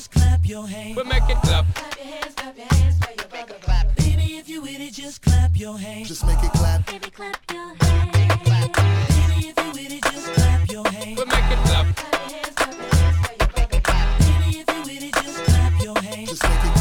just clap your hands. But make it clap. Clap your hands, clap your hands for your brother. Clap. Baby, if you with it, just clap your hands. Just make it clap. Baby, clap your hands. Baby, if you with it, just clap your hands. But make it clap. Clap your hands, clap your hands for your brother. Clap. Baby, if you with it, just clap your hands. Just make it clap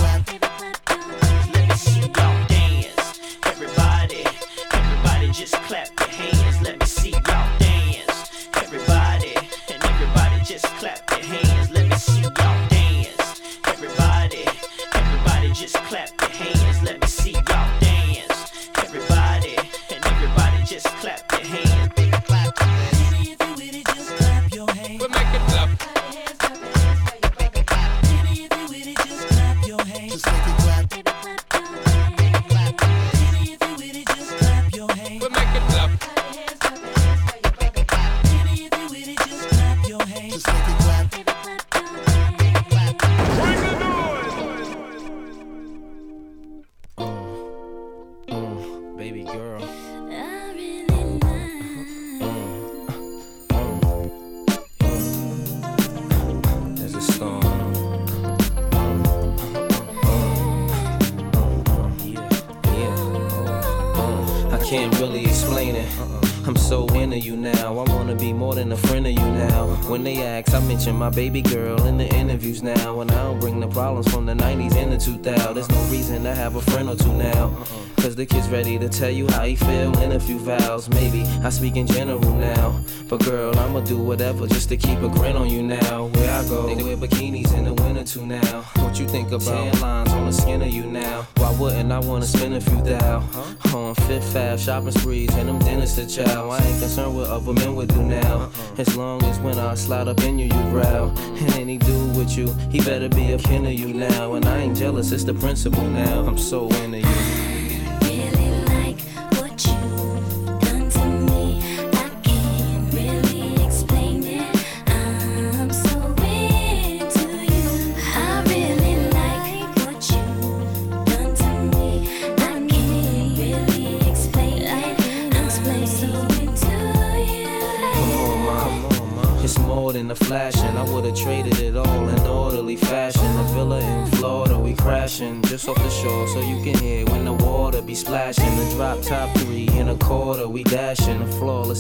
my baby girl in the interviews now. And I don't bring the problems from the 90s and the 2000s. There's no reason to have a friend or two now. Uh-uh. Cause the kid's ready to tell you how he feel in a few vows. Maybe I speak in general now. But girl, I'ma do whatever just to keep a grin on you now. Where I go, they wear bikinis in the winter too now. What you think about tan lines on the skin of you now? Why wouldn't I wanna spend a few thou? On Fifth Ave, shopping sprees, and them dinners to chow. I ain't concerned what other men would do now. Uh-uh. As long as when I slide up in you, you growl. And any dude with you, he better be a kin of you now. And I ain't jealous, it's the principle now. I'm so into you.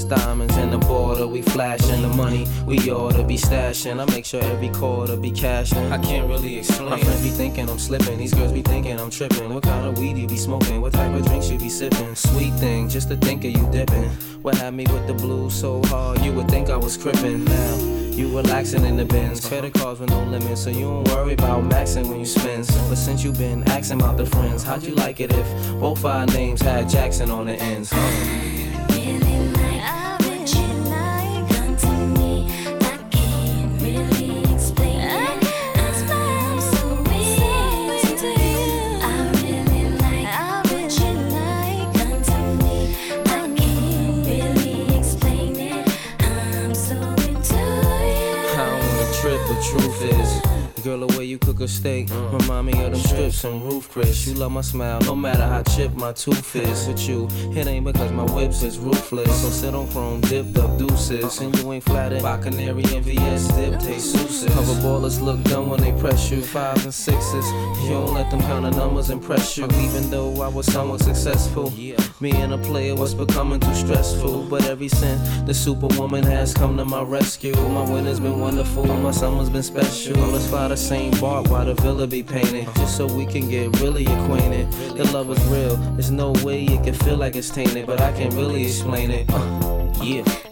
Diamonds in the border, we flashing. The money we oughta be stashing. I make sure every quarter be cashing. I can't really explain. My friends be thinking I'm slipping. These girls be thinking I'm tripping. What kind of weed you be smoking? What type of drinks you be sipping? Sweet thing, just to think of you dipping. What had me with the blues so hard, you would think I was crippin' now. You relaxing in the bins, credit cards with no limits, so you don't worry about maxing when you spend. But since you been asking about the friends, how'd you like it if both our names had Jackson on the ends? Huh? Girl, the way you cook a steak uh. remind me of them strips and Ruth's Chris. You love my smile, no matter how chipped my tooth is. With you, it ain't because my whips is ruthless. So sit on chrome, dipped up deuces, and you ain't flattered by canary and VS dip taste souses. Cover ballers look dumb when they press you, fives and sixes. You don't let them kind of numbers impress you, even though I was somewhat successful. Me and a player was becoming too stressful, but every since the superwoman has come to my rescue, my winter's been wonderful, my summer's been special. Let's fly the same bark while the villa be painted, just so we can get really acquainted. The love is real, there's no way it can feel like it's tainted, but I can't really explain it. Uh, yeah.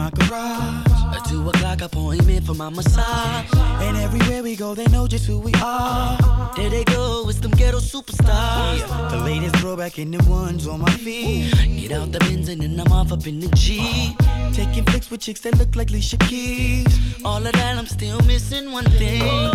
My garage. A two o'clock appointment for my massage. And everywhere we go, they know just who we are. There they go, it's them ghetto superstars. The latest throwback in the ones on my feet. Get out the Benz and then I'm off up in the G. Taking flicks with chicks that look like Alicia Keys. All of that, I'm still missing one thing.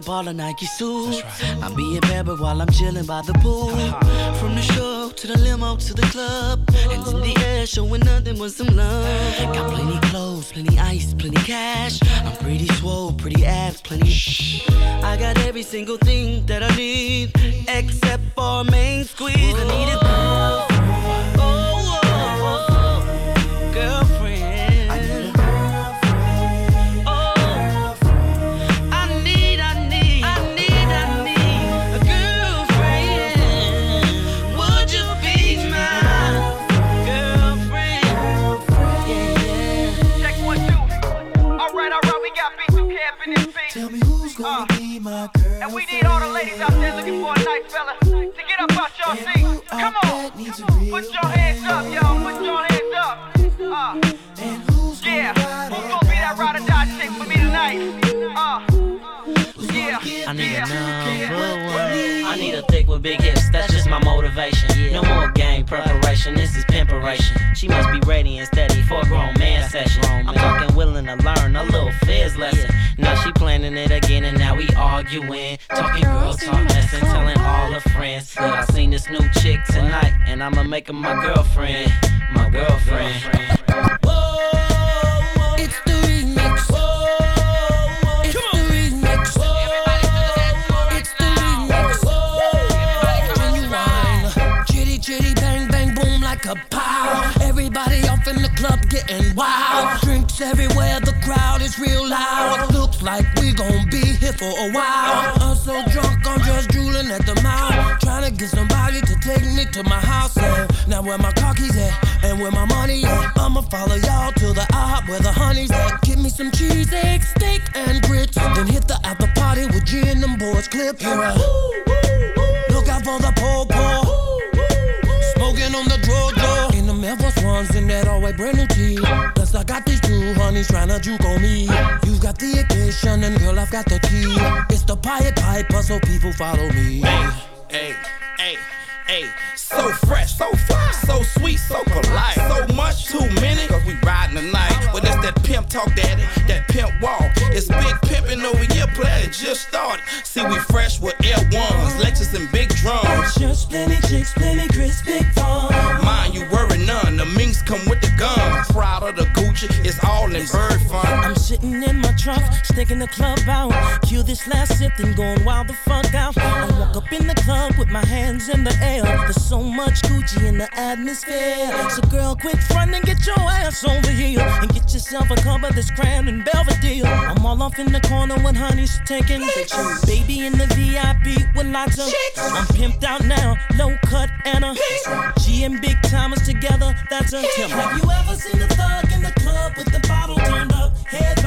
The mall and buy a ball of Nike suit. I'm being bad, while I'm chilling by the pool. Uh-huh. From the show to the limo to the club. Hands in the air, showing nothing but some love. Got plenty clothes, plenty ice, plenty cash. I'm pretty swole, pretty abs, plenty. Shh. I got every single thing that I need, except for main squeeze. I need a Oh, Tell me who's be my girl. And we need all the ladies out there looking for a nice fella to get up out your seat. Come on. come on. Put your hands up, y'all. Put your hands up. Uh, And who's yeah. gonna Who's gonna be that ride or die chick for me tonight? Uh, yeah. I need yeah. a number one. I need a thick with big hips, that's just my motivation. No more game preparation, this is pimperation. She must be ready and steady for a grown man session. I'm fucking willing to learn a little fizz lesson. Now she planning it again and now we arguing. Talking girl talk lesson, telling all her friends. that I seen this new chick tonight and I'ma make her my girlfriend. My girlfriend. It's in the club getting wild. Drinks everywhere, the crowd is real loud. Looks like we gon' be here for a while. I'm so drunk, I'm just drooling at the mouth. Trying to get somebody to take me to my house. And now where my car keys at and where my money at. I'ma follow y'all to the IHOP where the honey's at. Give me some cheese, eggs, steak, and grits. Then hit the after party with G and them boys clip. Here I look out for the po po. Smoking on the draw In Air Force Ones in that all white brand new tee. Plus I got these two honeys trying to juke on me. You got the occasion and girl I've got the key. It's the Pied Piper so people follow me. Hey, Hey, hey, hey, so fresh, so fly, so sweet, so polite. So much, too many, cause we riding the night. But it's that pimp talk, daddy, that pimp walk. It's big pimpin' over here, player just started. See, we fresh with L1s, Lexus and big drums. Just plenty chicks, plenty crisp, big fun. Mind you worry none, the minks come with the guns. Proud of the Gucci, it's all in bird fun. I'm sitting in my trunk, sticking the club out. Cue this last sip, then going wild the fuck out. I walk up in the club with my hands in the air. There's so much Gucci in the atmosphere. So girl, quit frontin', get your ass over here and get yourself a cup of this Crown and Belvedere. I'm all off in the corner when honey's taking pictures. Baby in the VIP with lots of. I'm pimped out now, low cut and a G and big Thomas together. That's a tip. Have you ever seen a thug in the club with the bottle turned up, head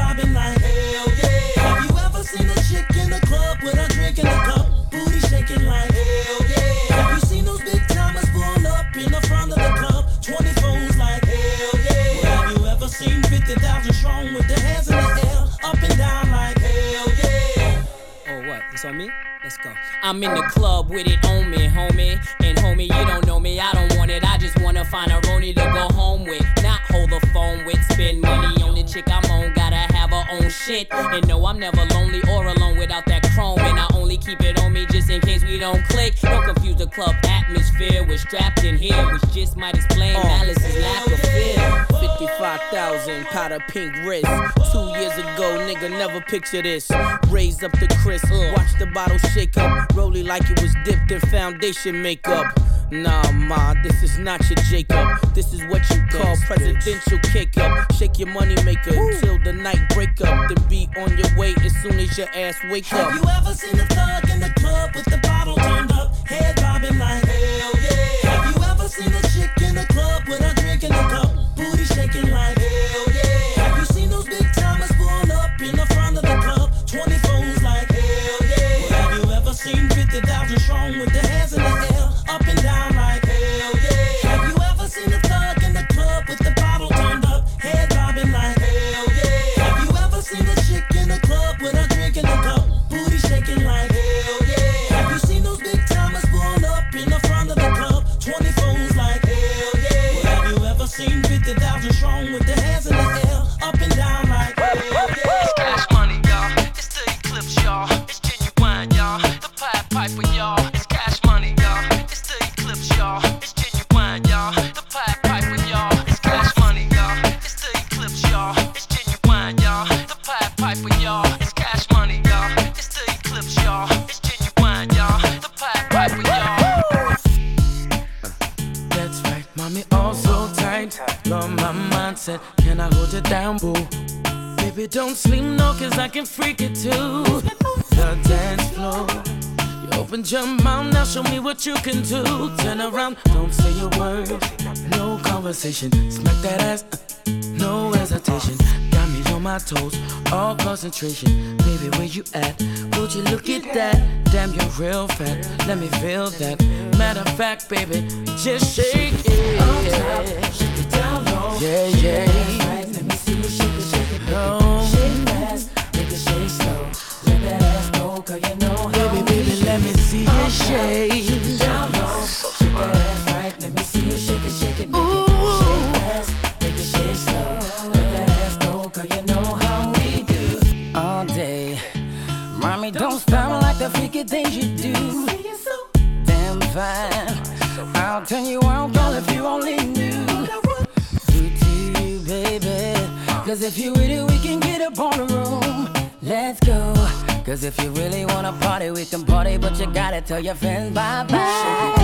It's on me? Let's go. I'm in the club with it on me, homie. And homie, you don't know me, I don't want it. I just wanna find a Roni to go home with. Not hold the phone with. Spend money on the chick I'm on, gotta have her own shit. And no, I'm never lonely or alone without that chrome. And I only keep it on me just in case we don't click. Don't confuse the club atmosphere with strapped in here, which just might explain uh. Malice's lack of fear. 55,000, pot of pink wrist. Two years ago, nigga, never picture this. Raise up the crisp, watch the bottle shake up. Roll it like it was dipped in foundation makeup. Nah, ma, this is not your Jacob. This is what you call presidential kick up. Shake your money maker till the night break up. Then be on your way as soon as your ass wake up. Have you ever seen a thug in the club with the bottle turned up, head bobbing like? shaking like Smack that ass, no hesitation. Got me on my toes, all concentration. Baby, where you at? Would you look at that? Damn, you're real fat. Let me feel that. Matter of fact, baby, just shake it. Yeah, yeah. if you with it, we can get up on the room. Let's go. Cause if you really wanna party, we can party, but you gotta tell your friends bye bye.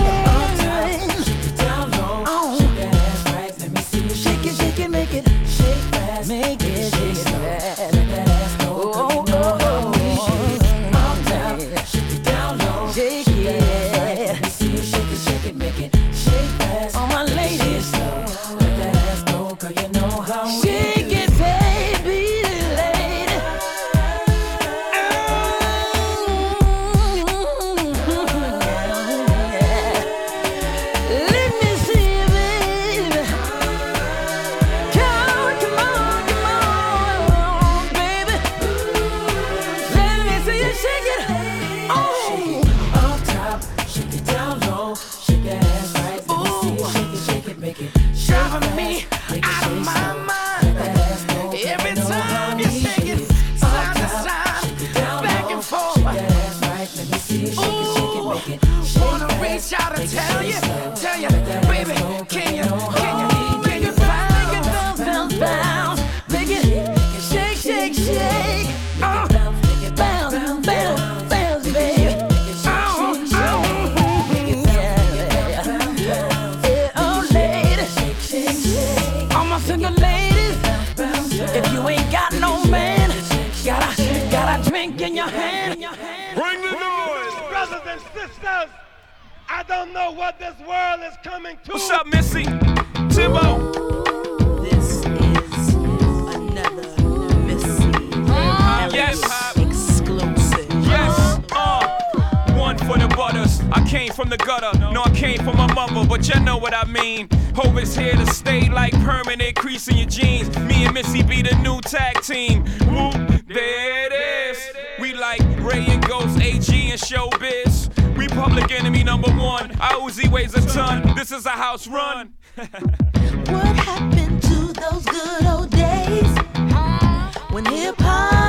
Shake it shake it make it shake fast, make it shake, it, fast, let that ass go. Oh, oh, oh. this world is coming to. What's up, Missy? Timbo. This is another Missy. Uh, yes. Exclusive. Yes. Uh, one for the butters. I came from the gutter. No, I came from my mother, but you know what I mean. Hope it's here to stay like permanent crease in your jeans. Me and Missy be the new tag team. Whoop, there it is. We like Rae and Ghost, AG and Show Public enemy number one. Miuzi weighs a ton. This is a house run. what happened to those good old days when hip hop?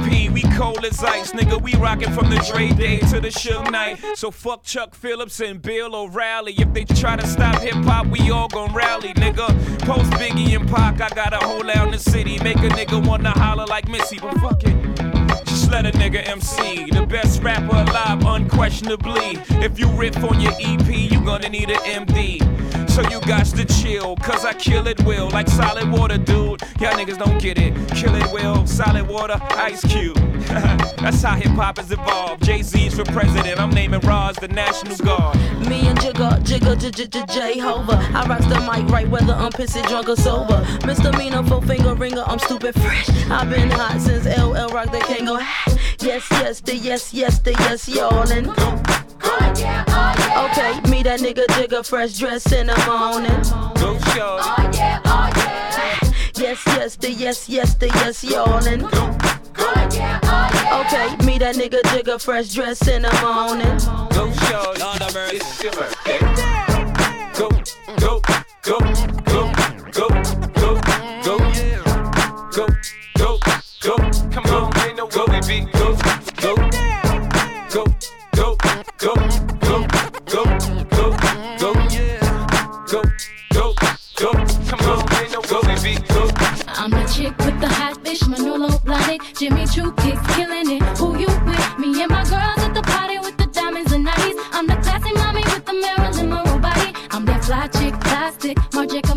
MOP, we cold as ice, nigga. We rockin' from the Dre Day to the Suge Night. So fuck Chuck Phillips and Bill O'Reilly. If they try to stop hip hop, we all gon' rally, nigga. Post Biggie and Pac, I got a hole out in the city. Make a nigga wanna holler like Missy, but fuck it. Just let a nigga MC, the best rapper alive, unquestionably. If you riff on your EP, you gonna need an MD. So you got to chill, cause I kill it will, like solid water, dude. Y'all niggas don't get it. Kill it will, solid water, ice cube. That's how hip hop has evolved. Jay Z's for president, I'm naming Roz the National Guard. Me and Jigga, Jigga, J J J J Hova. I rocks the mic right whether I'm pissy, drunk or sober. Misdemeanor, four finger ringer, I'm stupid fresh. I've been hot since LL Rock, they can't go. Yes, yes, the yes, yes, the yes, y'all. And okay, me that nigga Jigga, fresh dress in the morning. Go show. Oh, yeah, oh, yeah. Yes, yes, the yes, yes, the yes, y'all. Oh, and oh, okay, me that nigga Jigga, fresh dress in the morning. Go show. Lord of mercy. It's your birthday. Go, go, go, go, go, go, go, go, go, go. Come on, ain't no go, baby. Go, go, go, go, go, go, go, yeah. Go, go, go, come on, ain't no go, baby, go. I'm the chick with the hot dish, Manolo Blahnik, Jimmy Choo kicks, killing it. Who you with? Me and my girls at the party with the diamonds and nighties. I'm the classy mommy with the Marilyn Monroe body. I'm that fly chick, plastic, Marjack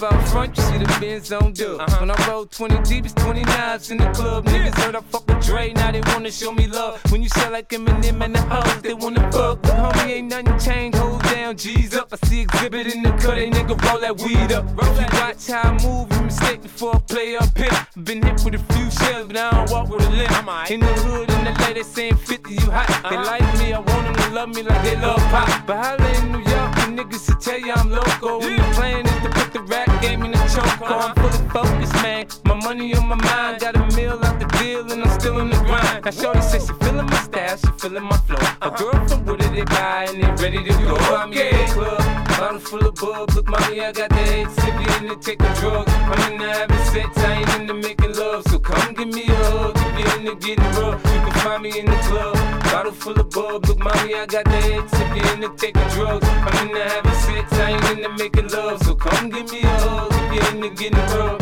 Up out front, you see the Benz on dub. When I roll 20 deep, it's 29s in the club. Niggas heard I fuck with Dre, now they wanna show me love. When you sell like Eminem and the hoes, they wanna fuck. But homie, ain't nothing changed, hold down, G's up. I see exhibit in the cut, they nigga roll that weed up. If you watch how I move, you mistake before I play up here. Been hit with a few shells, but I don't walk with a limp. In the hood, in the lady saying 50, you hot. They like me, I want them to love me like they love pop. But holla in New York, niggas to tell you I'm loco. When the plan is to put the rap game in the choke. I'm fully focused, man. My money on my mind, got a meal out the deal, and I'm still in the grind. Now, Shorty says she feeling my style, she feeling my flow. A girl from Wooded, they buy, and they ready to go. I'm in the club, bottle full of bub. Look, mommy, I got the head sip, you in to take a drug. I'm in the having sex, I ain't into making love. So come give me a hug, if you're into getting rough, you can find me in the club. Bottle full of bub. Look, mommy, I got the head sip, you in to taking drugs. I'm in the having sex, I ain't into making love. So come give me a hug, if you're into getting rough.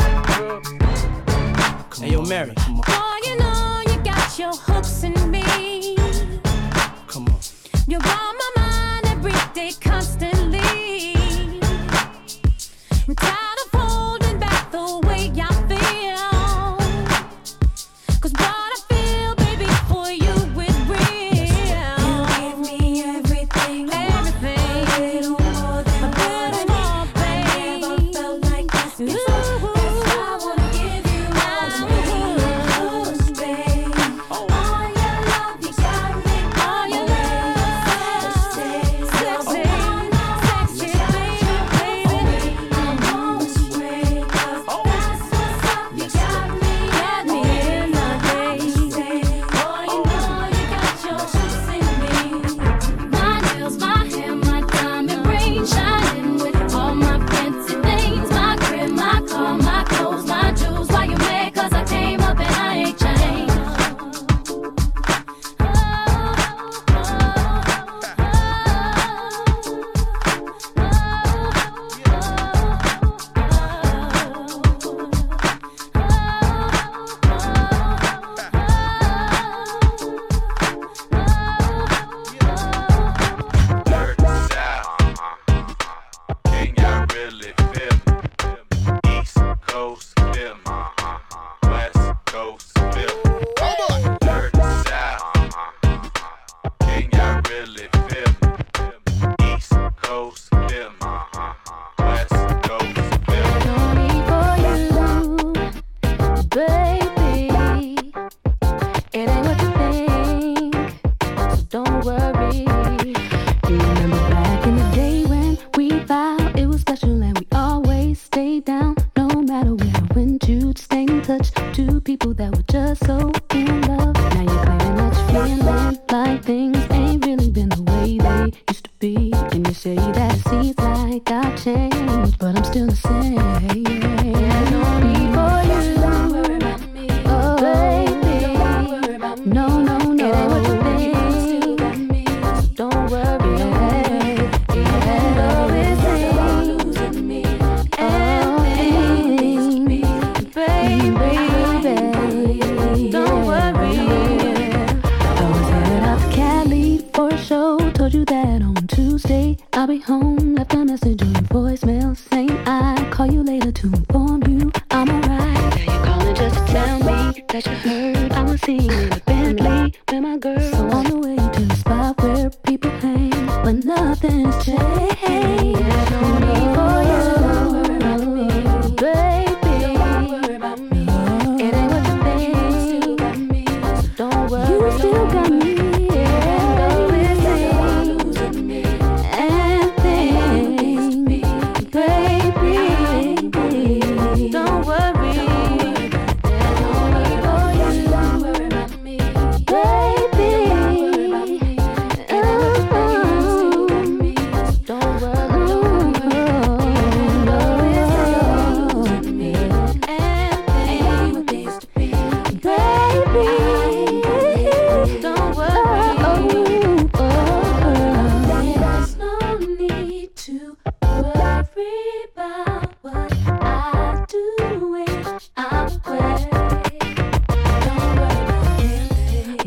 Hey, yo, Mary. Boy, you know you got your hooks in me. Come on. You're on my mind every day, constantly. I'm tired of holding back the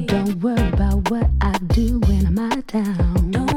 Don't worry about what I do when I'm out of town. Don't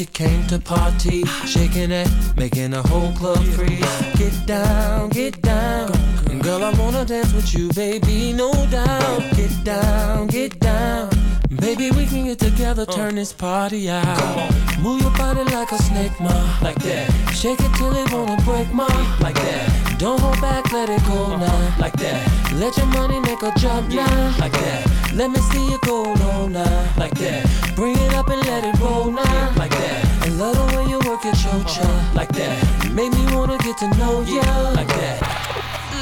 you came to party. Shaking it, making the whole club free. Get down, get down. Girl, I wanna dance with you, baby, no doubt. Get down, get down. Baby, we can get together, turn this party out. Move your body like a snake, ma, like that. Shake it till it wanna break, ma, like that. Don't hold back, let it go uh-huh. now, like that. Let your money make a jump now, like that. Let me see you go low now, like that. Bring it up and let it roll now, like that. I love the way you work at your uh-huh. chocha, like that. Make me wanna get to know ya, like that.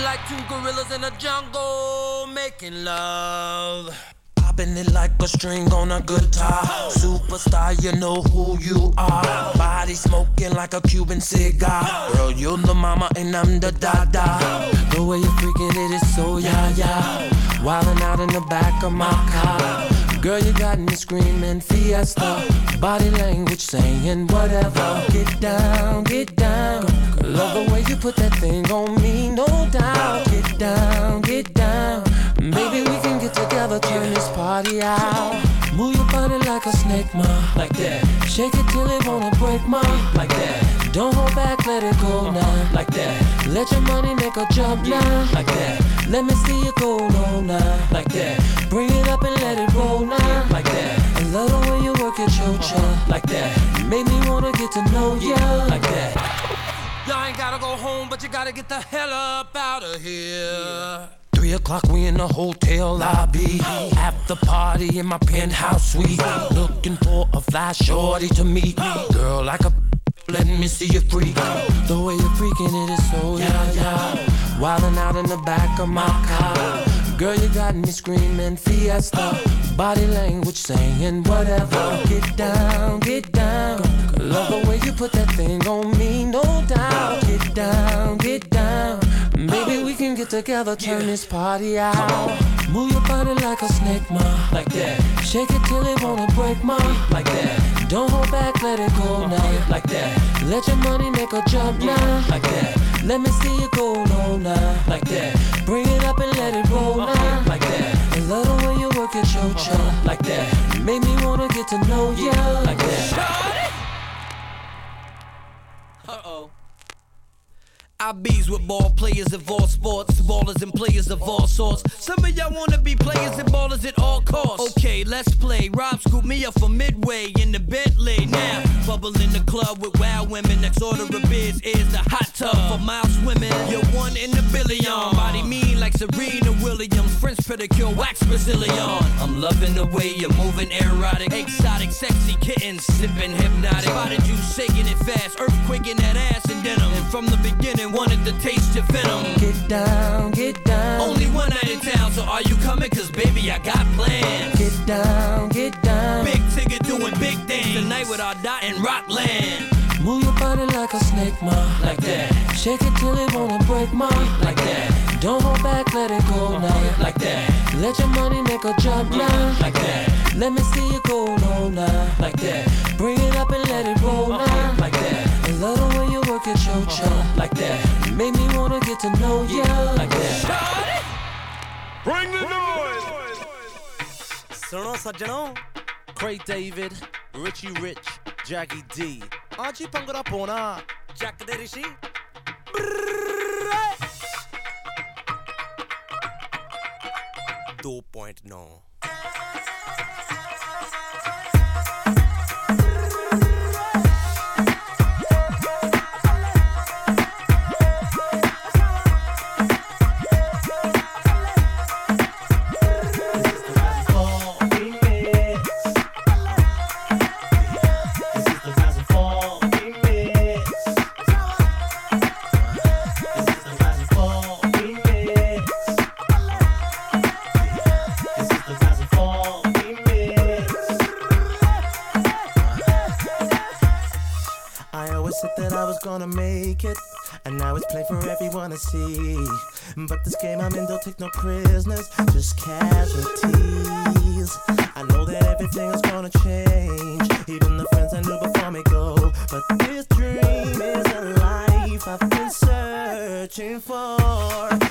Like two gorillas in a jungle making love. Popping it like a string on a guitar. Superstar, you know who you are. Body smoking like a Cuban cigar. Girl, you're the mama and I'm the dada. The way you're freaking it is so yeah yeah. Wildin' out in the back of my car. Girl, you got me screaming fiesta. Body language saying whatever. Get down, get down. Love the way you put that thing on me, no doubt. Get down, get down. Baby, we get together, turn this party out. Move your body like a snake, ma, like that. Shake it till it wanna break, ma, like that. Don't hold back, let it go uh-huh. now, like that. Let your money make a jump now, like that. Let me see you go low now, like that. Bring it up and let it roll now, like that. I love the way you work at your uh-huh. chocha, like that. Make me wanna get to know ya, like that. Y'all ain't gotta go home, but you gotta get the hell up out of here. Three o'clock, we in the hotel lobby. After party in my penthouse suite. Looking for a fly shorty to meet. Girl, like a let me see you freak. The way you're freaking it is so yeah yeah. Wildin' out in the back of my car. Girl, you got me screaming fiesta. Body language saying whatever. Get down, get down. Love the way you put that thing on me, no doubt. Get down, get down. Maybe we can get together, turn this party out. Move your body like a snake, ma, like that. Shake it till it wanna break, ma, like that. Don't hold back, let it go now, like that. Let your money make a jump now, like that. Let me see you go low now, like that. Bring it up and let it roll now, like that. I love the way you work your chocha, like that. Make me wanna get to know ya, like that. Uh I bees with ball players of all sports, ballers and players of all sorts. Some of y'all wanna be players and ballers at all costs. Okay, let's play. Rob scooped me up from Midway in the Bentley. Now, bubble in the club with wild women. Next order of beers is the hot tub for mild swimming. You're one in a billion. Body mean like Serena Williams. French pedicure, wax Brazilian. I'm loving the way you're moving, erotic, exotic, sexy kitten, sipping hypnotic. Spotted you shaking it fast, earthquaking that ass in denim. And from the beginning, wanted to taste your venom. Get down, get down. Only one night in town, so are you coming? Cause baby, I got plans. Get down, get down. Big ticket doing big things. Tonight with our dot in Rockland. Move your body like a snake, ma, like that. Shake it till it wanna break, ma, like that. Don't hold back, let it go now, like that. Let your money make a jump now, mm-hmm. like that. Let me see you go now, like that. Bring it up and let it roll uh-huh. now, like that love the way you work at your job like that. You made me wanna get to know ya like that. Bring the noise. सुनो सज्जनों, Craig David, Rishi Rich, Juggy D. आज ही पंगड़ा पोना, चक दे ऋषि. दो point was gonna make it. And now it's play for everyone to see. But this game I'm in don't take no prisoners, just casualties. I know that everything is gonna change. Even the friends I knew before me go. But this dream is a life I've been searching for.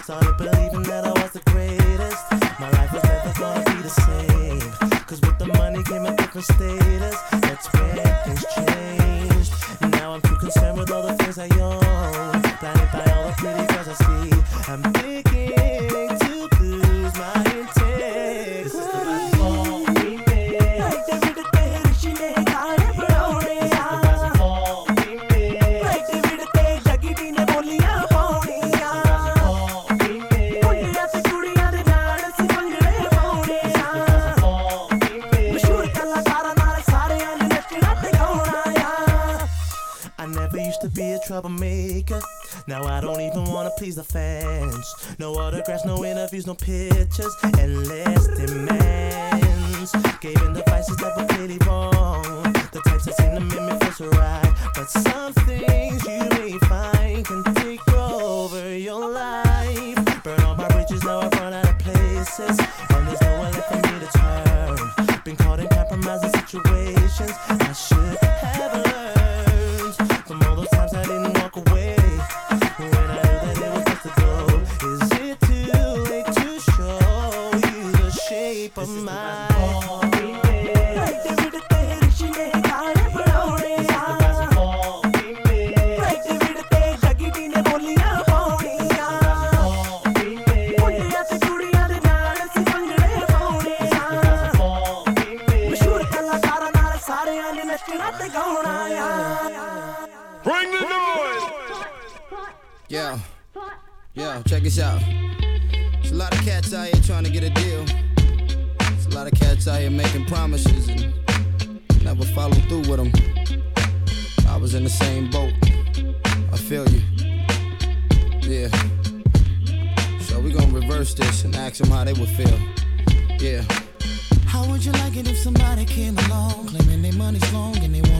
Started believing that I was the greatest. My life was never gonna be the same. Cause with the money came a different status. No autographs, no interviews, no pictures, and less demands. Gave in the vices that were clearly wrong. The types that seem to make me feel so right. But some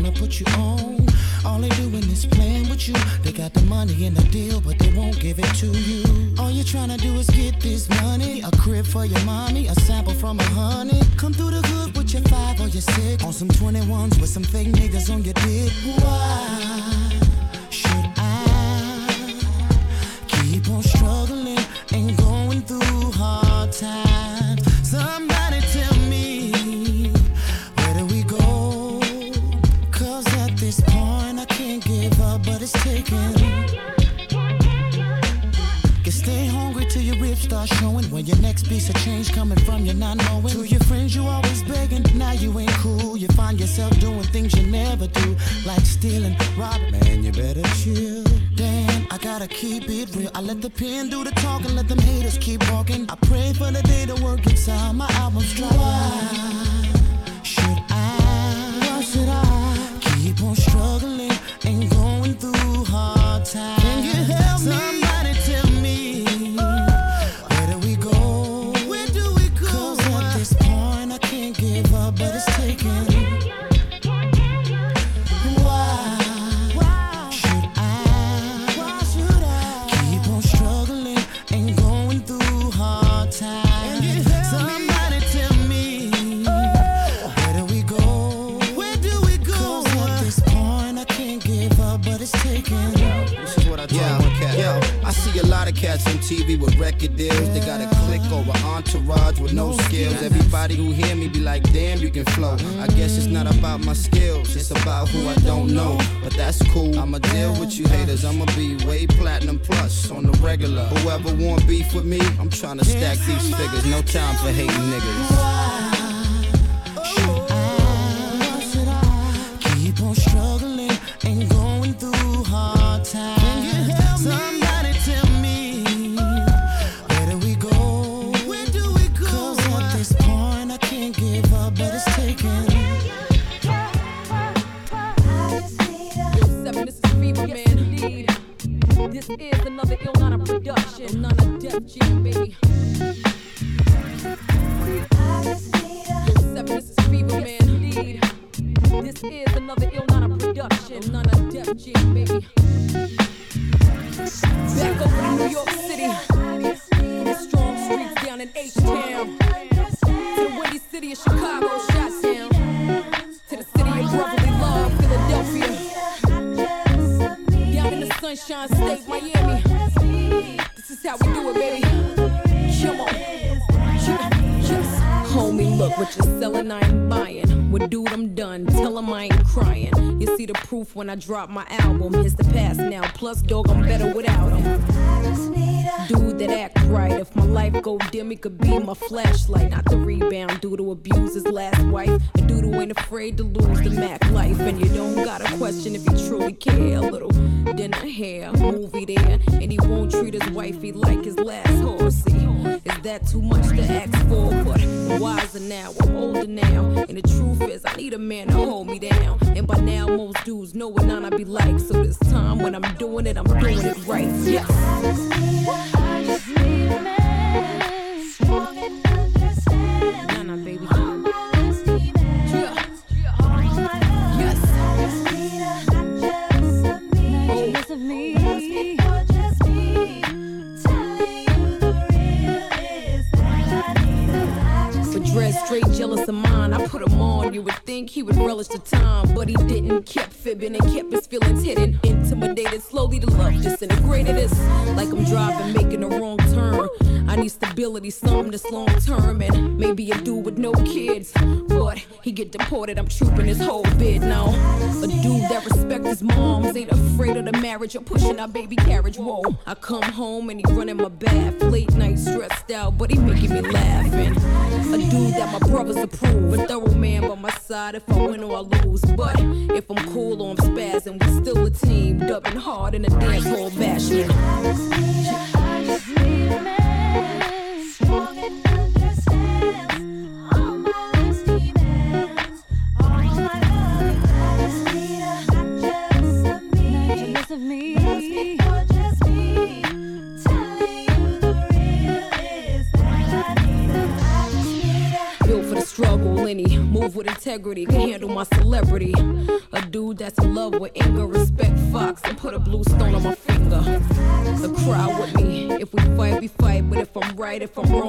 wanna put you on? All they doing is playing with you. They got the money in the deal, but they won't give it to you. All you're trying to do is get this money, a crib for your mommy, a sample from a honey. Come through the hood with your five or your six on some 21s with some fake niggas on your dick. Why stealing, robbing. Man, you better chill. Damn, I gotta keep it real. I let the pen do the talking, let them haters keep walking. I pray for the day the work out, my album's drop. Is another Illana production. None of Def Jam, baby. Seven, this is Fever Man Indeed. This is another Illana production. None of Def Jam, baby. Back over to New York City. The strong streets down in H-Town. To the windy city of Chicago, Sunshine State, Miami. This is how we do it, baby. Come on. Homie, look what you're selling, I ain't buying. Well, dude, I'm done. Tell him I ain't crying. You see the proof when I drop my album. It's the past now. Plus, dog, I'm better without him. Dude that act right. If my life go dim, he could be my flashlight. Not the rebound. Dude who abused his last wife. A dude who ain't afraid to lose the Mac life. And you don't gotta question if you truly care. A little dinner here, movie there. And he won't treat his wifey like his last horse. See, that too much to ask for? But I'm wiser now, I'm older now. And the truth is, I need a man to hold me down. And by now, most dudes know what I be like. So this time when I'm doing it, I'm doing it right. Yes. On. You would think he would relish the time, but he didn't. Kept fibbing and kept his feelings hidden. Intimidated, slowly the love disintegrated. It's like I'm driving, making a wrong turn. I need stability, something that's long term, and maybe a dude with no kids. But he get deported, I'm trooping his whole bid now. A dude that respect his moms, ain't afraid of the marriage or pushing our baby carriage. Whoa, I come home and he running my bath. Late night stressed out, but he making me laughing. A dude that my brothers approve. A thorough man by my side if I win or I lose. But if I'm cool or I'm spazzing, we still a team. Dubbing hard in a dance hall bashing. Built if I'm wrong,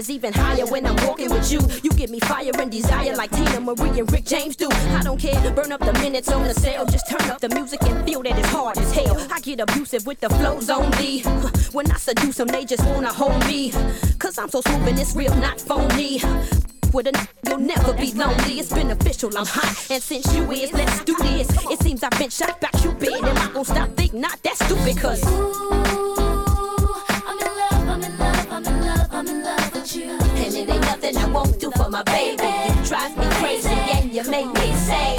is even higher when I'm walking with you. You give me fire and desire like Teena Marie and Rick James do. I don't care, burn up the minutes on the cell. Just turn up the music and feel that it's hard as hell. I get abusive with the flows on me. When I seduce them, they just wanna hold me. Cause I'm so smooth and it's real, not phony. With a n- you'll never be lonely. It's beneficial, I'm hot. And since you is, let's do this. It seems I've been shot back, you been. Am I gonna stop? Think not, that's stupid, cause. And nothing I won't do for my baby. You drive me crazy and you make me say.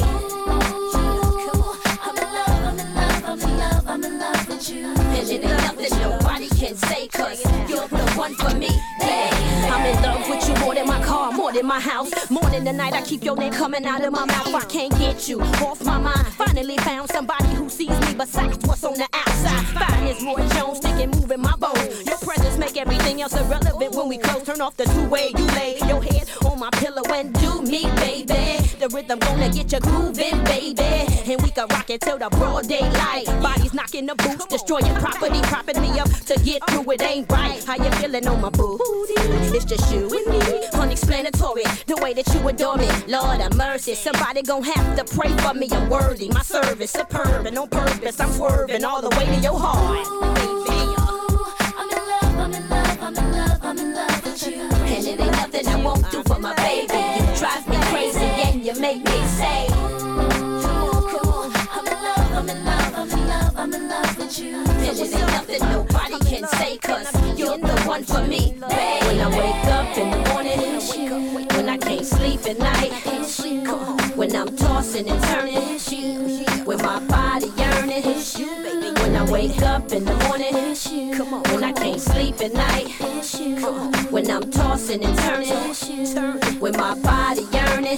I'm in love with you. And it ain't nothing nobody can say, cause you're the one for me. I'm in love with you more than my car, more than my house. Morning to night, I keep your name coming out of my mouth. I can't get you off my mind. Finally found somebody who sees me besides what's on the outside. Fine as Roy Jones, sticking, moving my bones. Make everything else irrelevant when we close. Turn off the two-way, you lay your head on my pillow and do me, baby. The rhythm gonna get you grooving, baby. And we can rock it till the broad daylight. Bodies knocking the boots, destroying property, propping me up to get through. It ain't right. How you feeling on my booty? It's just you and me, unexplanatory. The way that you adore me, Lord have mercy. Somebody gon' have to pray for me. I'm worthy, my service superb and on purpose. I'm swerving all the way to your heart, baby. And it ain't nothing I won't do for my baby. You drive me crazy and you make me say. I'm in love, I'm in love, I'm in love with you. And it ain't nothing nobody can say, cause you're the one for me. When I wake up in the morning, when I can't sleep at night, when I'm tossing and turning, when my body yearning, when I wake up in the morning, when I can't sleep at night, when I'm tossing and turning, when my body yearning,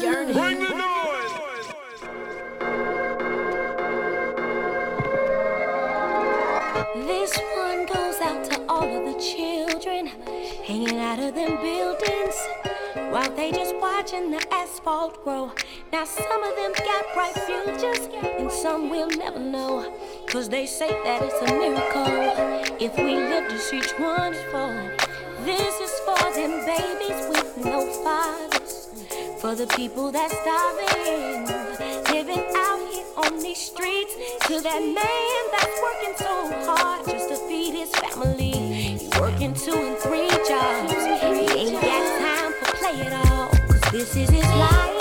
yearning. This all of the children hanging out of them buildings while they just watching the asphalt grow. Now some of them got bright futures and some will never know. Cause they say that it's a miracle if we live to see one falling. This is for them babies with no fathers, for the people that's starving, living out on these streets. To that man that's working so hard just to feed his family. He's working two and three jobs. He ain't got time for play at all. Cause this is his life.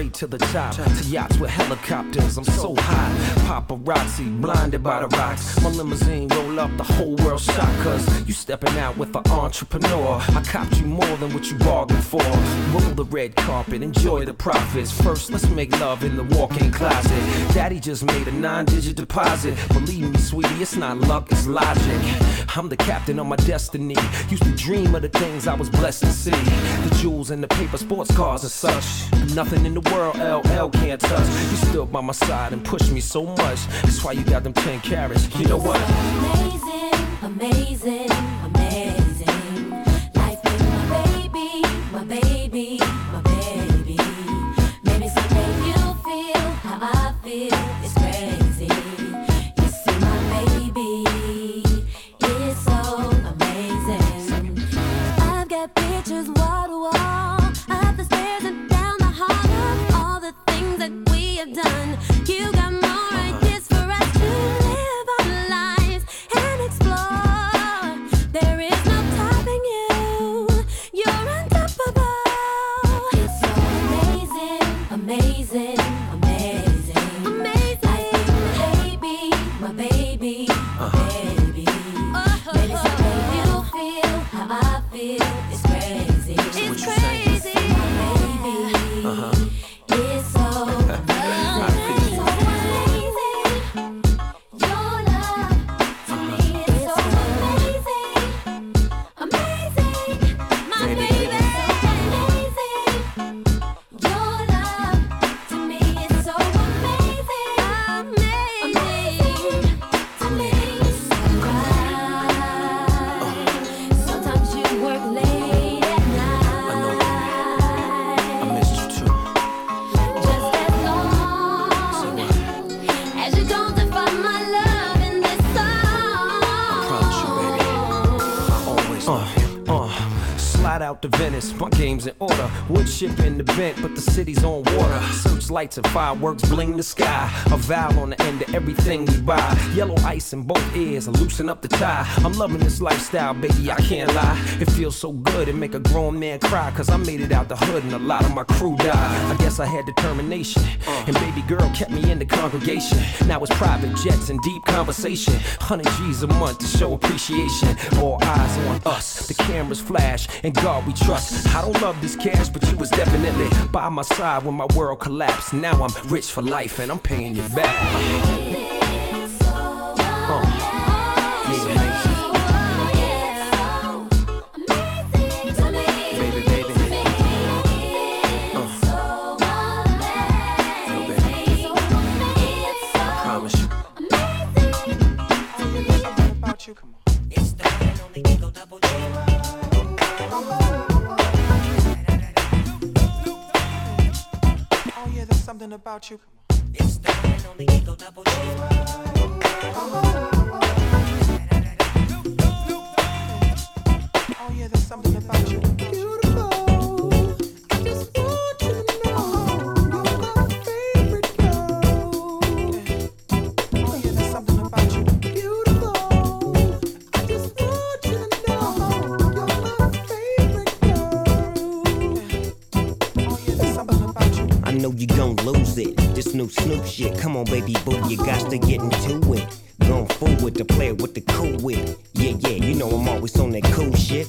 straight to the top. To yachts with helicopters, I'm so hot. Paparazzi, blinded by the rocks. My limousine roll up, the whole world shot. Cause you stepping out with an entrepreneur. I copped you more than what you bargained for. Roll the red carpet, enjoy the profits. First, let's make love in the walk in closet. Daddy just made a nine digit deposit. Believe me, sweetie, it's not luck, it's logic. I'm the captain of my destiny. Used to dream of the things I was blessed to see. The jewels and the paper sports cars and such. Nothing in the world LL can't touch. You stood by my side and pushed me so much. That's why you got them 10 carats. You know what? Amazing, amazing. amazing. Ship in the vent, but the city's on Searchlights and fireworks bling the sky. A vowel on the end of everything we buy. Yellow ice in both ears, loosen up the tie. I'm loving this lifestyle, baby, I can't lie. It feels so good, it make a grown man cry. Cause I made it out the hood and a lot of my crew died. I guess I had determination. And baby girl kept me in the congregation. Now it's private jets and deep conversation. 100 G's a month to show appreciation. All eyes on us. The cameras flash, and God we trust. I don't love this cash, but you was definitely by my side when my world collapsed. Now I'm rich for life, and I'm paying you back. About you. On. It's the and only Eagle Double G. Going forward to play it with the cool wit. Yeah, yeah, you know I'm always on that cool shit.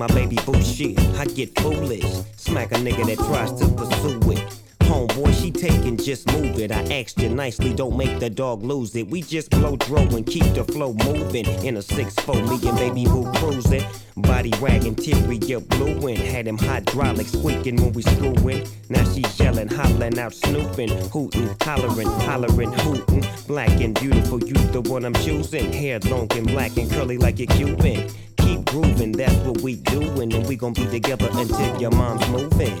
my baby boo shit, I get foolish. Smack a nigga that tries to pursue it. Homeboy, she taking, just move it. I asked you nicely, don't make the dog lose it. We just blow dro and keep the flow moving. In a 6-4, me and baby boo cruising. Body wagging, interior blueing. Had him hydraulic squeaking when we screwing. Now she yelling, hollering out, snooping, hooting, hollering, hollering, hooting. Black and beautiful, you the one I'm choosing. Hair long and black and curly like a Cuban. Grooving, that's what we doing. And we gon' be together until your mom's moving.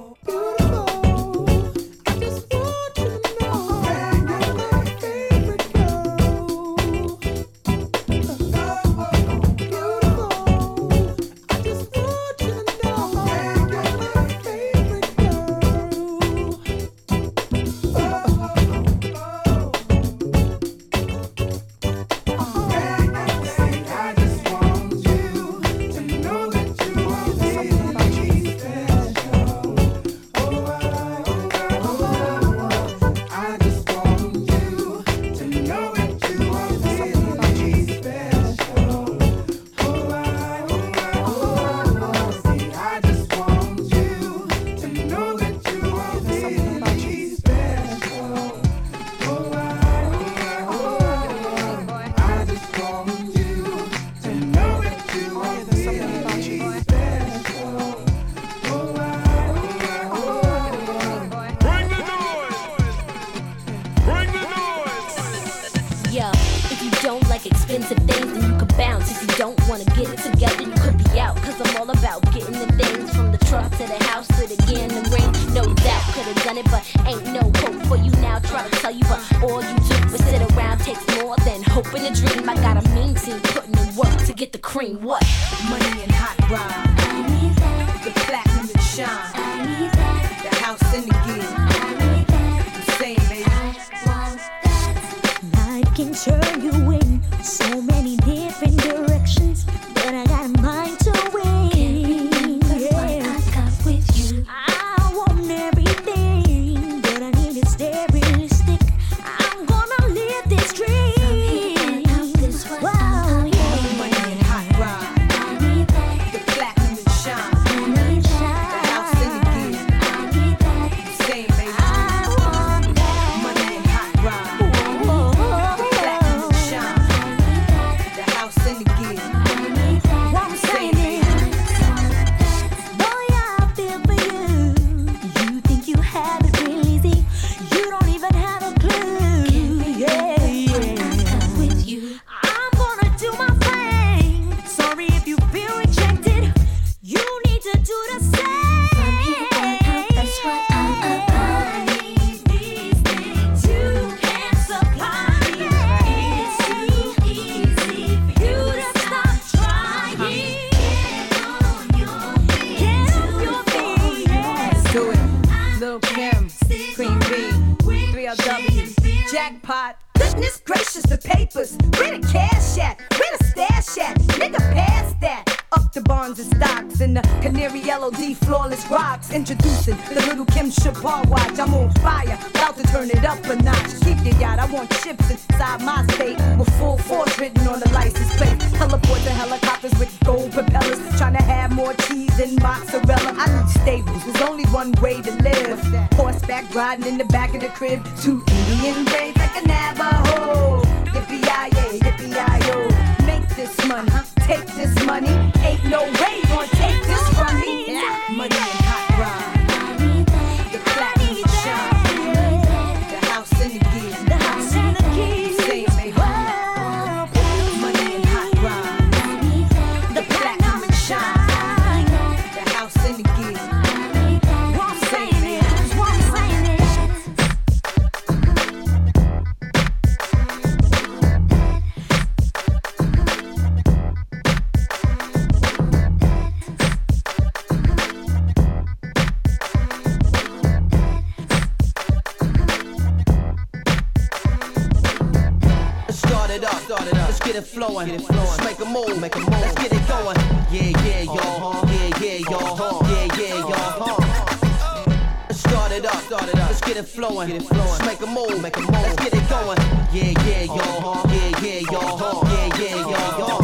Start it up, start it up. Let's get it flowing, get it flowing. Let's make a move, make a move. Let's get it going. Yeah, yeah, y'all. Uh-huh. Yeah, yeah, y'all. Uh-huh. Yeah, yeah, y'all.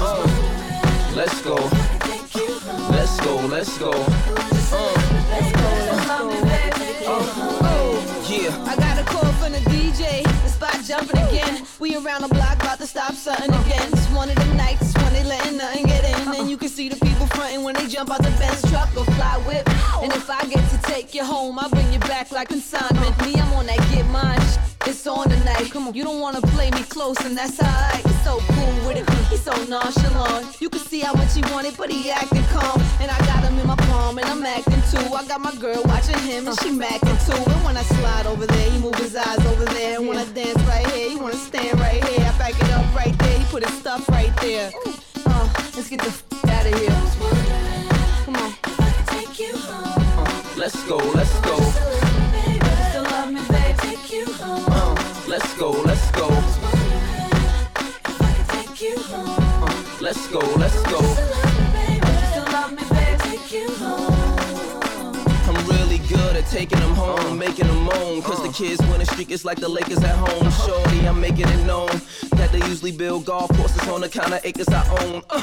Uh, Let's go. Let's go, let's go. Oh, yeah. I got a call from the DJ, the spot jumping again. We around the block, about to stop something again. It's one of the nights when they letting nothing get in. And you can see the people fronting when they jump out the Benz truck or fly whip. And if I get to take you home, I bring you back like consignment. Me, I'm on that get mine. It's on tonight. Come on, you don't wanna play me close, and that's alright. He's so cool with it, he's so nonchalant. You can see how much he wanted, but he acting calm. And I got him in my palm, and I'm acting too. I got my girl watching him, and she macking too. And when I slide over there, he move his eyes over there. And when I dance right here, he wanna stand right here. I back it up right there, he put his stuff right there. Uh, let's get the f out of here. Come on. Let's go, let's go. Uh, let's go, let's go. Take you home. I'm really good at taking them home, uh. making them moan. Cause the uh. kids win a streak, it's like the Lakers at home. Shorty, I'm making it known that they usually build golf courses on the kind of acres I own. Uh,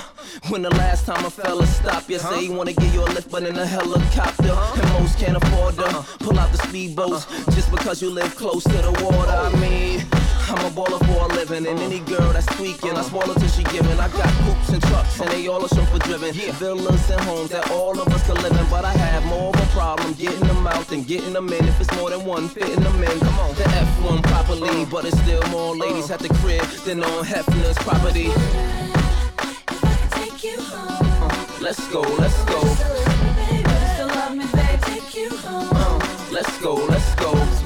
when the last time a fella stop you, say he wanna give you a lift, but in a helicopter. And most can't afford to uh. pull out the speedboats just because you live close to the water. I oh, mean, I'm a baller for a living. And any girl that's tweaking, I her till she giving. I got coupes and trucks, and they all are chauffeur driven. Villas and homes that all of us can live in. But I have more of a problem getting them out than getting them in. If it's more than one, fitting them in. Come on, the F1 properly, uh-huh. but it's still more ladies at the crib than on Hefner's property. Take you home. Uh, let's go, let's go. Still love me, babe. Take you home. Uh, let's go, let's go.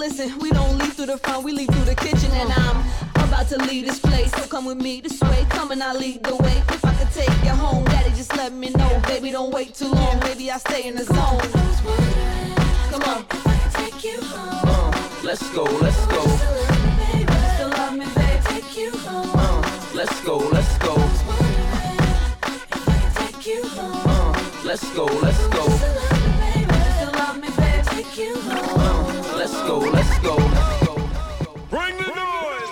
Listen, we don't leave through the front, we leave through the kitchen, and I'm about to leave this place. So come with me this way, come and I'll lead the way. If I could take you home, daddy, just let me know. Baby, don't wait too long. Maybe I stay in the zone. Come on. Take you home. Uh, let's go, let's go. Still love me, babe. Take you home. Uh, let's go, let's go. Take you home. Uh, let's go, let's go. Still love me, babe. Take you home. Let's go, let's go. Bring the noise.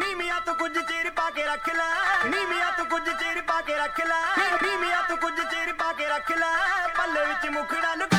ਨੀਮੀਆਂ ਤੋਂ ਕੁਝ ਚਿਰ ਪਾ ਕੇ ਰੱਖ ਲੈ ਨੀਮੀਆਂ ਤੋਂ ਕੁਝ ਚਿਰ ਪਾ ਕੇ ਰੱਖ ਲੈ ਨੀਮੀਆਂ ਤੋਂ ਕੁਝ ਚਿਰ ਪਾ ਕੇ ਰੱਖ ਲੈ ਪੱਲੇ ਵਿੱਚ ਮੁਖੜਾ ਲੁਕਾ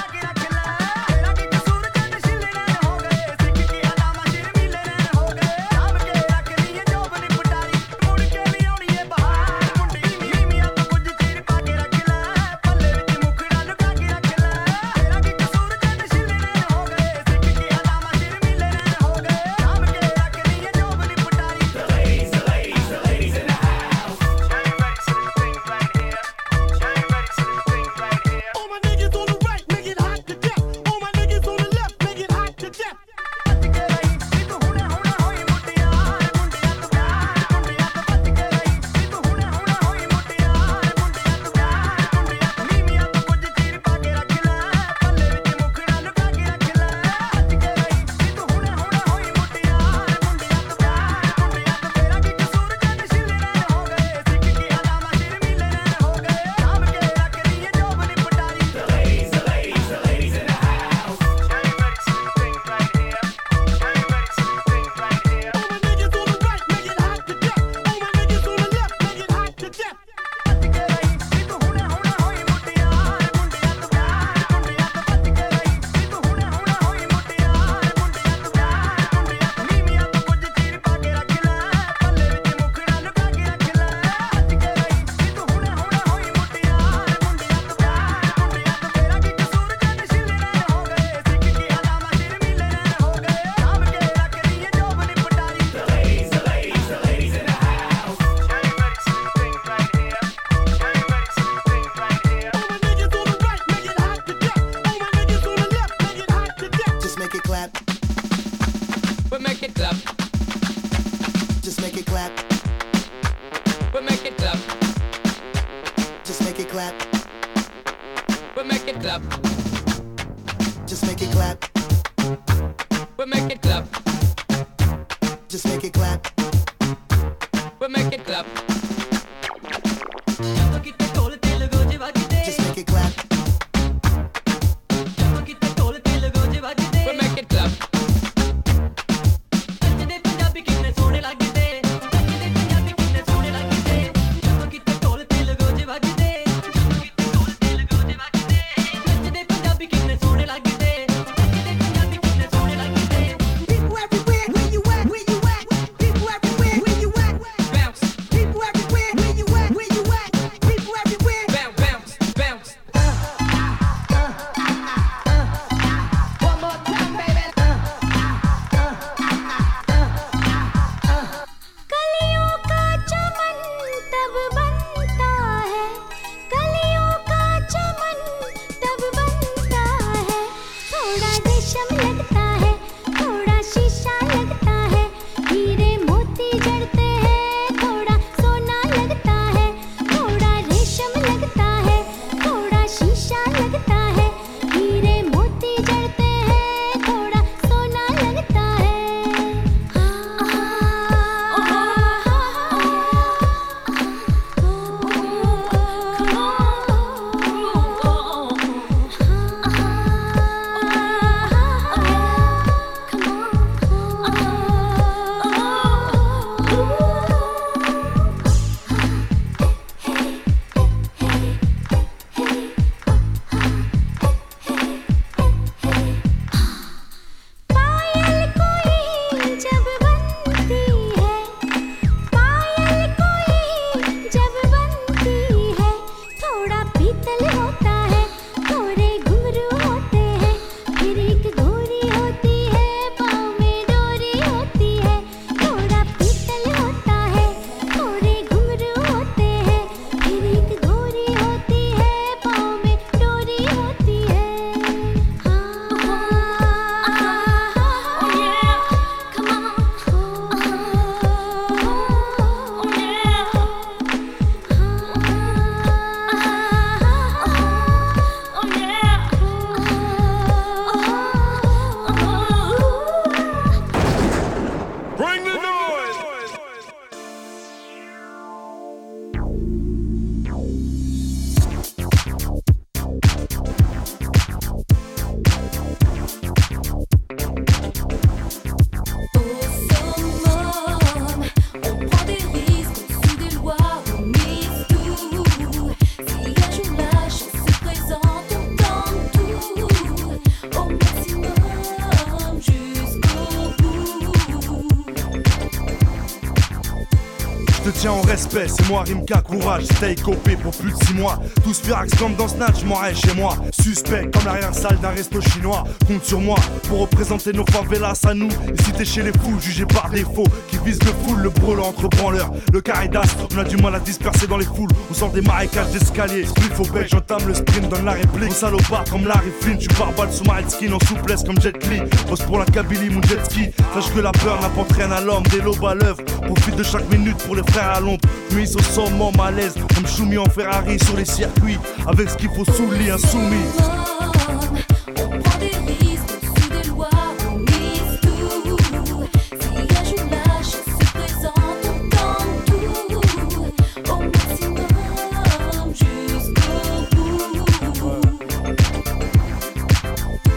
c'est moi Rimka, courage, stay copé pour plus de 6 mois. Tous firax comme dans Snatch, m'en chez moi. Suspect comme l'arrière-salle d'un resto chinois. Compte sur moi pour représenter nos favelas à nous. Et si t'es chez les fous, jugé par défaut, qui vise le full, le brûle entre branleurs. Le caridas, on a du mal à disperser dans les foules. On sort des marécages d'escalier. Split au bec, j'entame le sprint, donne la réplique. On salopard comme Larry Flynn, tu balle sous ma skin en souplesse comme Jet Li. Pose pour la Kabylie, mon jet ski. Sache que la peur n'apporte rien à l'homme, des lobes à l'œuvre. Profite de chaque minute pour les frères à l'ombre. Nuit au sommet, malaise, comme Choumi en Ferrari sur les circuits. Avec ce qu'il faut sous lit, insoumis.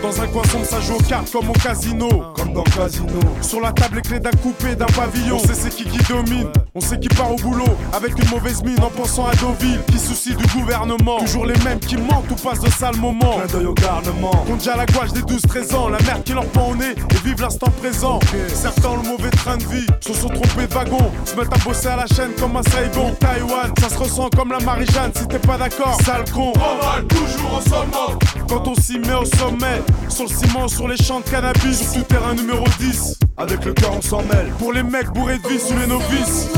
Dans un coin sombre, ça joue aux cartes comme au casino. Sur la table, les clés d'un coupé, d'un pavillon. On sait c'est qui qui domine. On sait qui part au boulot avec une mauvaise mine en pensant à Deauville. Qui soucie du gouvernement. Toujours les mêmes qui mentent ou passent de sales moments. Clin d'œil au garnement. Compte déjà la gouache des 12-13 ans. La merde qui leur pend au nez et vivent l'instant présent. Certains ont le mauvais train de vie. Se sont trompés de wagon. Se mettent à bosser à la chaîne comme un Saigon. Taïwan, ça se ressent comme la Marie-Jeanne. Si t'es pas d'accord, sale con. Oral, toujours au sommet. Quand on s'y met au sommet. Sur le ciment, sur les champs de cannabis. Sur tout terrain numéro 10. Avec le cœur, on s'en mêle. Pour les mecs bourrés de vie sous les novices.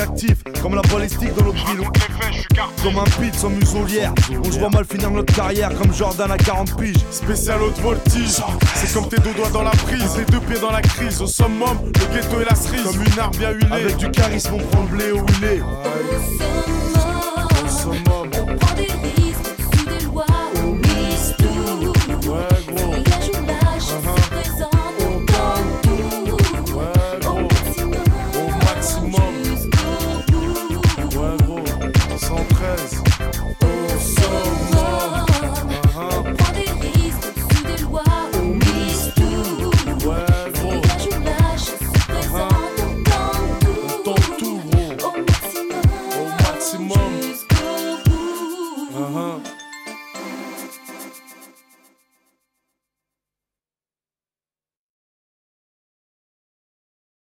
Au comme la balistique dans notre ville. Comme un pit sans muselière. On se voit mal finir notre carrière comme Jordan à 40 piges. Spécial haute voltige. C'est comme tes deux doigts dans la prise, tes deux pieds dans la crise. Au summum, le ghetto et la cerise. Comme une arme bien huilée. Avec du charisme, on prend le blé il est. Au sommet.